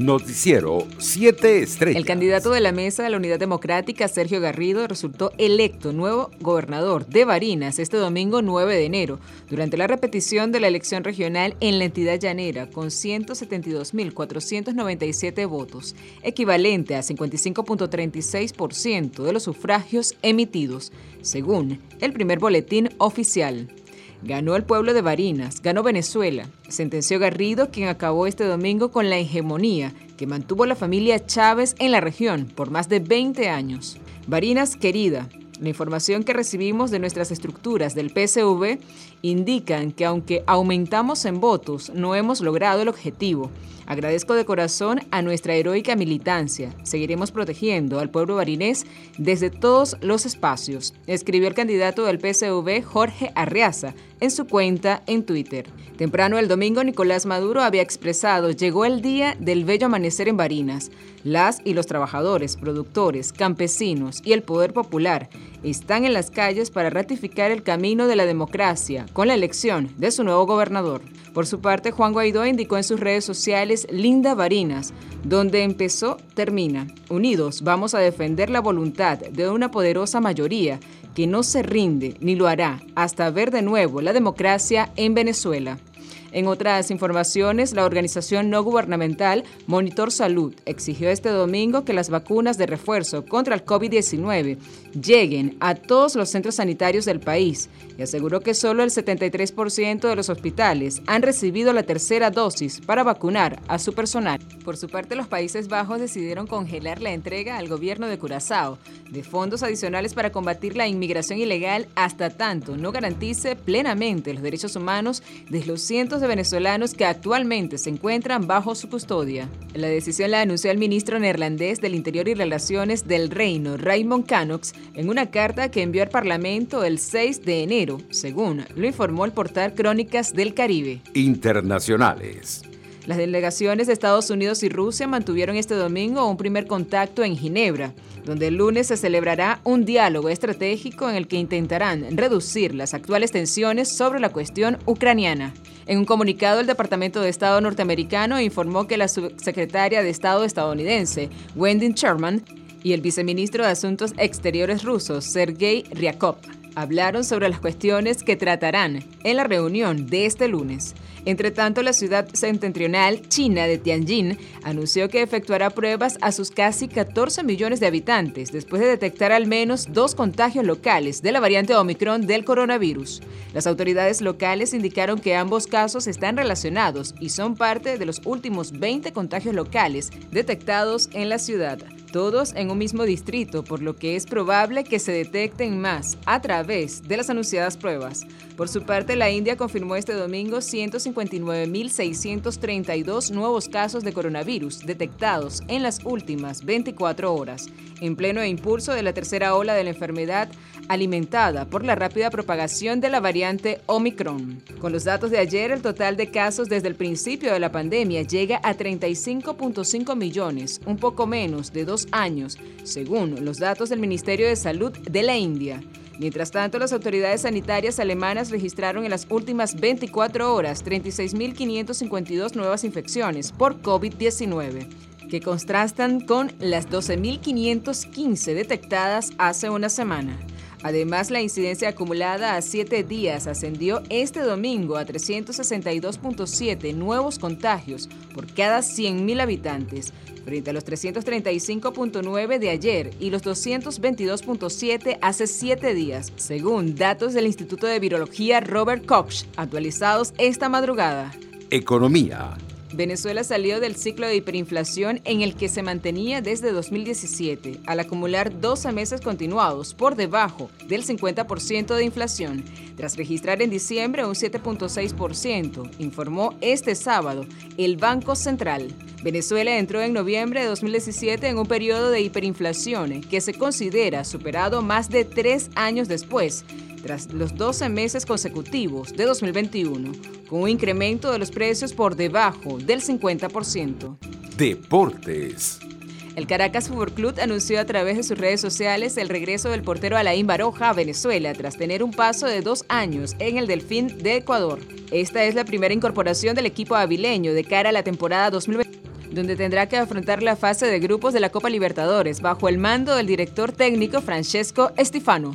Noticiero 7 Estrellas. El candidato de la mesa de la Unidad Democrática, Sergio Garrido, resultó electo nuevo gobernador de Barinas este domingo 9 de enero, durante la repetición de la elección regional en la entidad llanera, con 172.497 votos, equivalente a 55.36% de los sufragios emitidos, según el primer boletín oficial. Ganó el pueblo de Barinas, ganó Venezuela, sentenció Garrido, quien acabó este domingo con la hegemonía que mantuvo la familia Chávez en la región por más de 20 años. Barinas querida, la información que recibimos de nuestras estructuras del PSV indican que aunque aumentamos en votos, no hemos logrado el objetivo. Agradezco de corazón a nuestra heroica militancia. Seguiremos protegiendo al pueblo barinés desde todos los espacios, escribió el candidato del PSV Jorge Arreaza en su cuenta en Twitter. Temprano el domingo, Nicolás Maduro había expresado, llegó el día del bello amanecer en Barinas. Las y los trabajadores, productores, campesinos y el poder popular están en las calles para ratificar el camino de la democracia con la elección de su nuevo gobernador. Por su parte, Juan Guaidó indicó en sus redes sociales Linda Barinas, donde empezó, termina. Unidos vamos a defender la voluntad de una poderosa mayoría que no se rinde ni lo hará hasta ver de nuevo la democracia en Venezuela. En otras informaciones, la organización no gubernamental Monitor Salud exigió este domingo que las vacunas de refuerzo contra el COVID-19 lleguen a todos los centros sanitarios del país y aseguró que solo el 73% de los hospitales han recibido la tercera dosis para vacunar a su personal. Por su parte, los Países Bajos decidieron congelar la entrega al gobierno de Curazao de fondos adicionales para combatir la inmigración ilegal hasta tanto no garantice plenamente los derechos humanos de los cientos de venezolanos que actualmente se encuentran bajo su custodia. La decisión la anunció el ministro neerlandés del Interior y Relaciones del Reino, Raymond Canox, en una carta que envió al Parlamento el 6 de enero, según lo informó el portal Crónicas del Caribe. Internacionales. Las delegaciones de Estados Unidos y Rusia mantuvieron este domingo un primer contacto en Ginebra, donde el lunes se celebrará un diálogo estratégico en el que intentarán reducir las actuales tensiones sobre la cuestión ucraniana. En un comunicado, el Departamento de Estado norteamericano informó que la subsecretaria de Estado estadounidense, Wendy Sherman, y el viceministro de Asuntos Exteriores ruso, Sergei Ryakov, hablaron sobre las cuestiones que tratarán en la reunión de este lunes. Entre tanto, la ciudad septentrional china de Tianjin anunció que efectuará pruebas a sus casi 14 millones de habitantes después de detectar al menos dos contagios locales de la variante Omicron del coronavirus. Las autoridades locales indicaron que ambos casos están relacionados y son parte de los últimos 20 contagios locales detectados en la ciudad todos en un mismo distrito, por lo que es probable que se detecten más a través de las anunciadas pruebas. Por su parte, la India confirmó este domingo 159.632 nuevos casos de coronavirus detectados en las últimas 24 horas, en pleno impulso de la tercera ola de la enfermedad alimentada por la rápida propagación de la variante Omicron. Con los datos de ayer, el total de casos desde el principio de la pandemia llega a 35.5 millones, un poco menos de dos años, según los datos del Ministerio de Salud de la India. Mientras tanto, las autoridades sanitarias alemanas registraron en las últimas 24 horas 36.552 nuevas infecciones por COVID-19, que contrastan con las 12.515 detectadas hace una semana. Además, la incidencia acumulada a siete días ascendió este domingo a 362.7 nuevos contagios por cada 100.000 habitantes, frente a los 335.9 de ayer y los 222.7 hace siete días, según datos del Instituto de Virología Robert Koch, actualizados esta madrugada. Economía. Venezuela salió del ciclo de hiperinflación en el que se mantenía desde 2017, al acumular 12 meses continuados por debajo del 50% de inflación, tras registrar en diciembre un 7.6%, informó este sábado el Banco Central. Venezuela entró en noviembre de 2017 en un periodo de hiperinflación que se considera superado más de tres años después tras los 12 meses consecutivos de 2021, con un incremento de los precios por debajo del 50%. Deportes. El Caracas Fútbol Club anunció a través de sus redes sociales el regreso del portero Alain Baroja a Venezuela tras tener un paso de dos años en el Delfín de Ecuador. Esta es la primera incorporación del equipo avileño de cara a la temporada 2020. donde tendrá que afrontar la fase de grupos de la Copa Libertadores bajo el mando del director técnico Francesco Estifano.